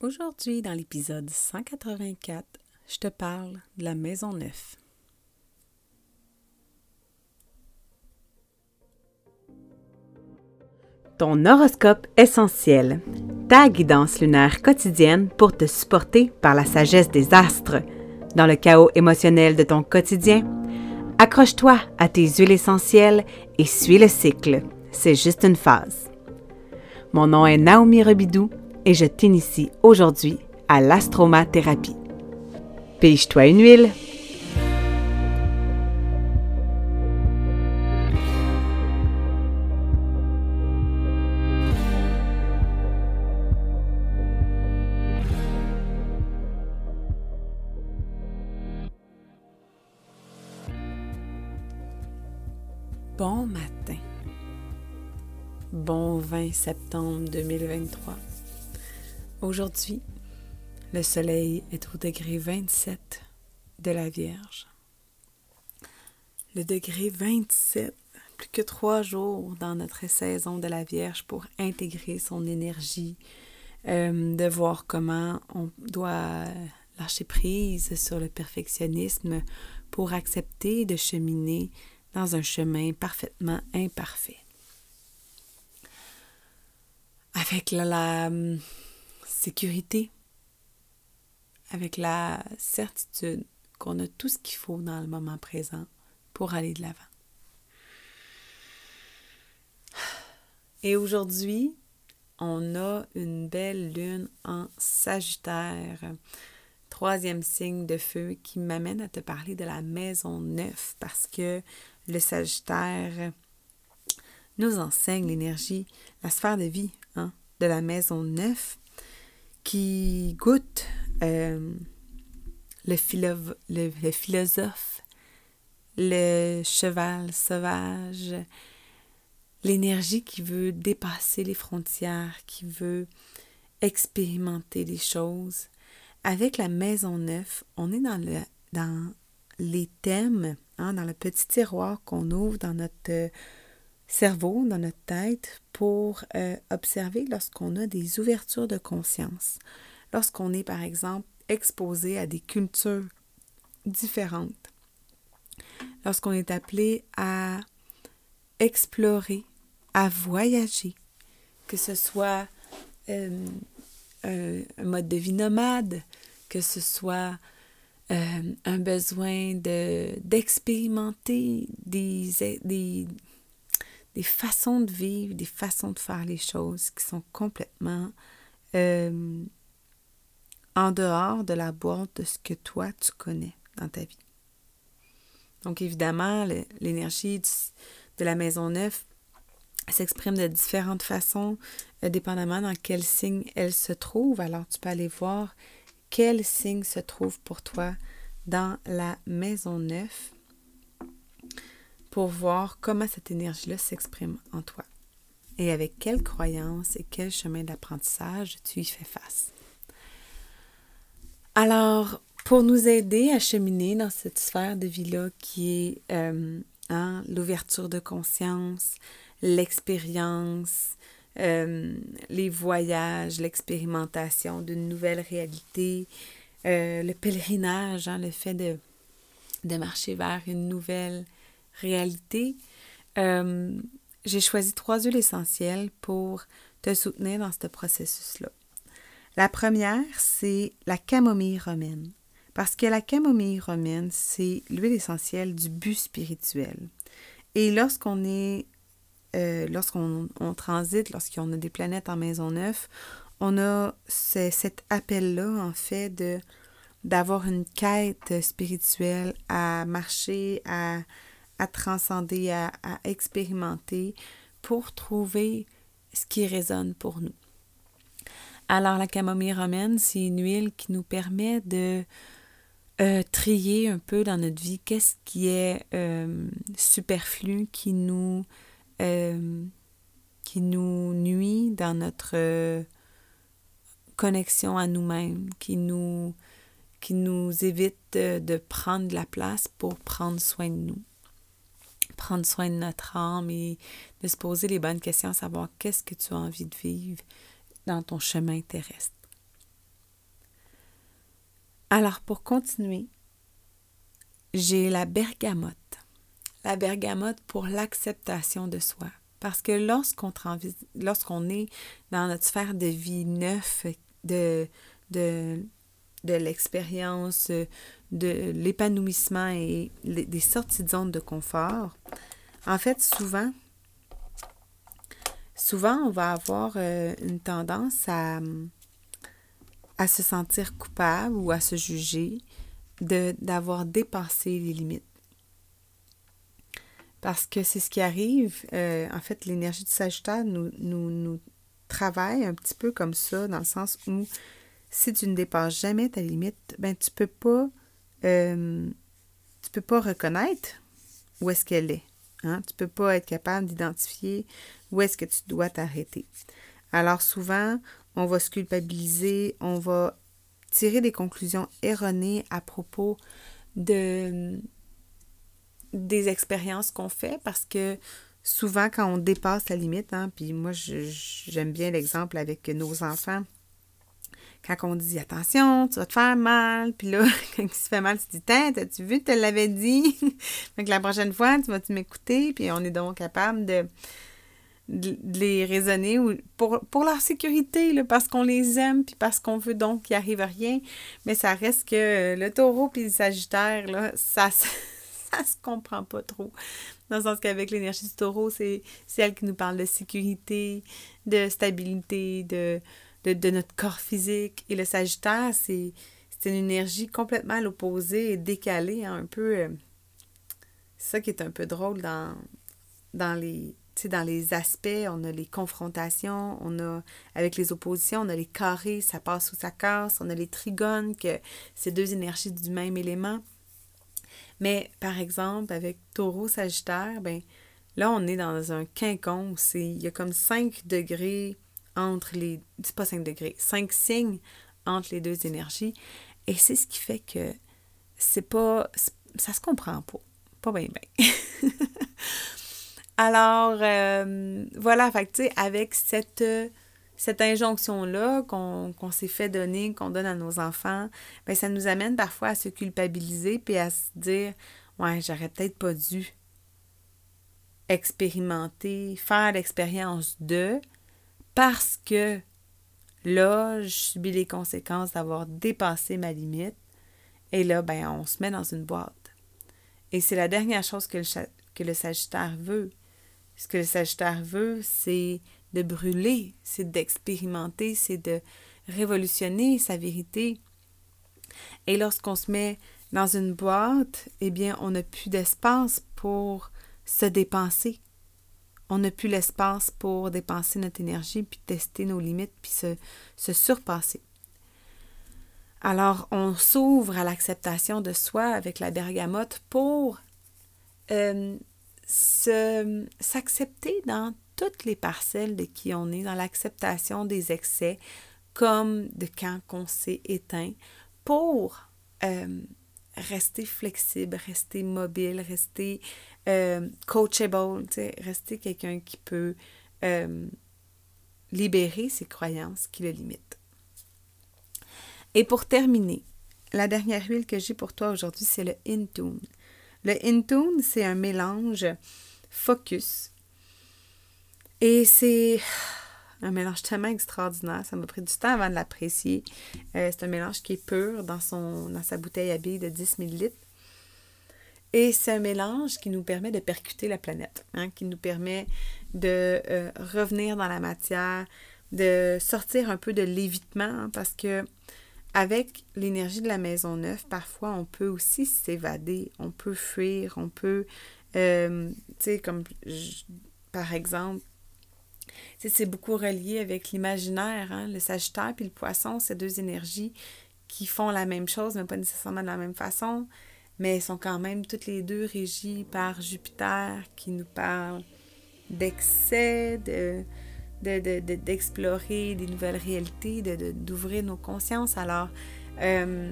Aujourd'hui, dans l'épisode 184, je te parle de la maison neuve. Ton horoscope essentiel, ta guidance lunaire quotidienne pour te supporter par la sagesse des astres. Dans le chaos émotionnel de ton quotidien, accroche-toi à tes huiles essentielles et suis le cycle. C'est juste une phase. Mon nom est Naomi Rebidou et je t'initie aujourd'hui à l'astromathérapie. Pige-toi une huile. Bon matin. Bon 20 septembre 2023. Aujourd'hui, le soleil est au degré 27 de la Vierge. Le degré 27, plus que trois jours dans notre saison de la Vierge pour intégrer son énergie, euh, de voir comment on doit lâcher prise sur le perfectionnisme pour accepter de cheminer dans un chemin parfaitement imparfait. Avec la sécurité, avec la certitude qu'on a tout ce qu'il faut dans le moment présent pour aller de l'avant. Et aujourd'hui, on a une belle lune en Sagittaire, troisième signe de feu qui m'amène à te parler de la maison neuf parce que le Sagittaire nous enseigne l'énergie, la sphère de vie hein, de la maison neuf qui goûte euh, le, le, philosophe, le cheval sauvage, l'énergie qui veut dépasser les frontières, qui veut expérimenter des choses. Avec la maison neuve, on est dans, le, dans les thèmes, hein, dans le petit tiroir qu'on ouvre dans notre cerveau, dans notre tête, pour euh, observer lorsqu'on a des ouvertures de conscience, lorsqu'on est par exemple exposé à des cultures différentes, lorsqu'on est appelé à explorer, à voyager, que ce soit euh, un, mode de vie nomade, que ce soit euh, un besoin d'expérimenter des, des, des façons de vivre, des façons de faire les choses qui sont complètement euh, en dehors de la boîte de ce que toi tu connais dans ta vie. Donc évidemment, l'énergie de la maison neuve s'exprime de différentes façons, euh, dépendamment dans quel signe elle se trouve. Alors tu peux aller voir quel signe se trouve pour toi dans la maison neuve pour voir comment cette énergie-là s'exprime en toi et avec quelles croyances et quel chemin d'apprentissage tu y fais face. Alors, pour nous aider à cheminer dans cette sphère de vie-là qui est euh, hein, l'ouverture de conscience, l'expérience, euh, les voyages, l'expérimentation d'une nouvelle réalité, euh, le pèlerinage, hein, le fait de, de marcher vers une nouvelle réalité, euh, j'ai choisi trois huiles essentielles pour te soutenir dans ce processus-là. La première, c'est la camomille romaine. Parce que la camomille romaine, c'est l'huile essentielle du but spirituel. Et lorsqu'on est, euh, lorsqu'on on transite, lorsqu'on a des planètes en maison neuve, on a cet appel-là, en fait, de d'avoir une quête spirituelle à marcher, à, à transcender, à, expérimenter pour trouver ce qui résonne pour nous. Alors la camomille romaine, c'est une huile qui nous permet de euh, trier un peu dans notre vie qu'est-ce qui est euh, superflu, qui nous, euh, qui nous nuit dans notre connexion à nous-mêmes, qui nous, qui nous évite de prendre de la place pour prendre soin de nous prendre soin de notre âme et de se poser les bonnes questions, savoir qu'est-ce que tu as envie de vivre dans ton chemin terrestre. Alors, pour continuer, j'ai la bergamote. La bergamote pour l'acceptation de soi. Parce que lorsqu'on est dans notre sphère de vie neuf, de, de l'expérience, de l'épanouissement et des sorties de zone de confort, en fait, souvent, souvent, on va avoir euh, une tendance à, se sentir coupable ou à se juger d'avoir dépassé les limites. Parce que c'est ce qui arrive. Euh, en fait, l'énergie du Sagittaire nous, nous travaille un petit peu comme ça, dans le sens où si tu ne dépasses jamais ta limite, ben tu peux pas euh, tu peux pas reconnaître où est-ce qu'elle est. Hein? Tu peux pas être capable d'identifier où est-ce que tu dois t'arrêter. Alors souvent, on va se culpabiliser, on va tirer des conclusions erronées à propos de des expériences qu'on fait parce que souvent quand on dépasse la limite, hein, puis moi j'aime bien l'exemple avec nos enfants, quand on dit attention, tu vas te faire mal, puis là, quand il se fait mal, tu dis Tiens, t'as-tu vu, tu l'avais dit? donc la prochaine fois, tu vas-tu m'écouter? Puis on est donc capable de, de, les raisonner pour, pour leur sécurité, parce qu'on les aime, puis parce qu'on veut donc qu'il arrive rien. Mais ça reste que le taureau puis le sagittaire, là, ça ça se comprend pas trop. Dans le sens qu'avec l'énergie du taureau, c'est elle qui nous parle de sécurité, de stabilité, de, de, notre corps physique. Et le sagittaire, c'est une énergie complètement à l'opposé et décalée, hein, un peu. Euh, c'est ça qui est un peu drôle dans, les aspects, on a les confrontations, on a avec les oppositions, on a les carrés, ça passe ou ça casse, on a les trigones, que c'est deux énergies du même élément. Mais par exemple, avec taureau, sagittaire, ben là, on est dans un quincon. Il y a comme 5 degrés entre les. C'est pas 5 degrés, 5 signes entre les deux énergies. Et c'est ce qui fait que c'est pas. Ça se comprend pas. Pas bien, bien. Alors, euh, voilà, fait tu sais, avec cette cette injonction-là qu'on s'est fait donner, qu'on donne à nos enfants, bien, ça nous amène parfois à se culpabiliser puis à se dire Ouais, j'aurais peut-être pas dû expérimenter, faire l'expérience de, parce que là, je subis les conséquences d'avoir dépassé ma limite. Et là, ben, on se met dans une boîte. Et c'est la dernière chose que le, que le Sagittaire veut. Ce que le Sagittaire veut, c'est de brûler, c'est d'expérimenter, c'est de révolutionner sa vérité. Et lorsqu'on se met dans une boîte, eh bien, on n'a plus d'espace pour se dépenser. On n'a plus l'espace pour dépenser notre énergie, puis tester nos limites, puis se, se surpasser. Alors, on s'ouvre à l'acceptation de soi avec la bergamote pour euh, s'accepter dans toutes les parcelles de qui on est, dans l'acceptation des excès, comme de quand on s'est éteint, pour euh, rester flexible, rester mobile, rester euh, coachable, rester quelqu'un qui peut euh, libérer ses croyances qui le limitent. Et pour terminer, la dernière huile que j'ai pour toi aujourd'hui, c'est le Intune. Le Intune, c'est un mélange focus et c'est un mélange tellement extraordinaire. Ça m'a pris du temps avant de l'apprécier. Euh, c'est un mélange qui est pur dans, son, dans sa bouteille à billes de 10 ml. Et c'est un mélange qui nous permet de percuter la planète, hein, qui nous permet de euh, revenir dans la matière, de sortir un peu de l'évitement, hein, parce que avec l'énergie de la maison neuve, parfois on peut aussi s'évader, on peut fuir, on peut, euh, tu sais, comme par exemple, c'est beaucoup relié avec l'imaginaire, hein? le Sagittaire puis le Poisson, ces deux énergies qui font la même chose, mais pas nécessairement de la même façon, mais sont quand même toutes les deux régies par Jupiter qui nous parle d'excès, de, d'explorer des nouvelles réalités, d'ouvrir nos consciences. Alors, euh,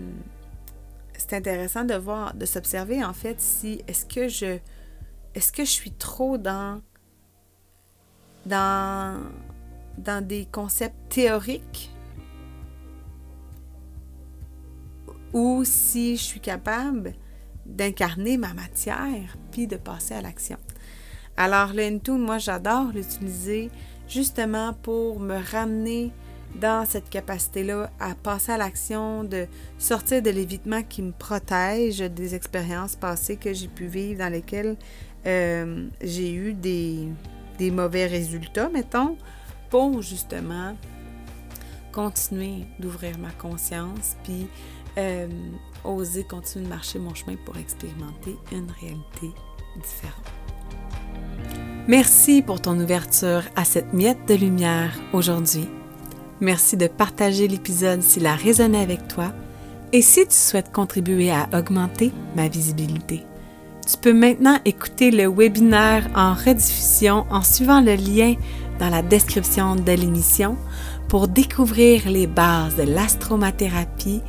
c'est intéressant de voir, de s'observer en fait si est-ce que je est-ce que je suis trop dans dans, dans des concepts théoriques ou si je suis capable d'incarner ma matière puis de passer à l'action. Alors le Intune, moi j'adore l'utiliser justement pour me ramener dans cette capacité-là à passer à l'action, de sortir de l'évitement qui me protège des expériences passées que j'ai pu vivre dans lesquelles euh, j'ai eu des, des mauvais résultats, mettons, pour justement continuer d'ouvrir ma conscience, puis euh, oser continuer de marcher mon chemin pour expérimenter une réalité différente. Merci pour ton ouverture à cette miette de lumière aujourd'hui. Merci de partager l'épisode s'il a résonné avec toi et si tu souhaites contribuer à augmenter ma visibilité. Tu peux maintenant écouter le webinaire en rediffusion en suivant le lien dans la description de l'émission pour découvrir les bases de l'astromathérapie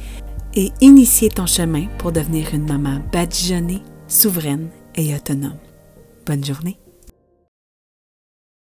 et initier ton chemin pour devenir une maman badigeonnée, souveraine et autonome. Bonne journée!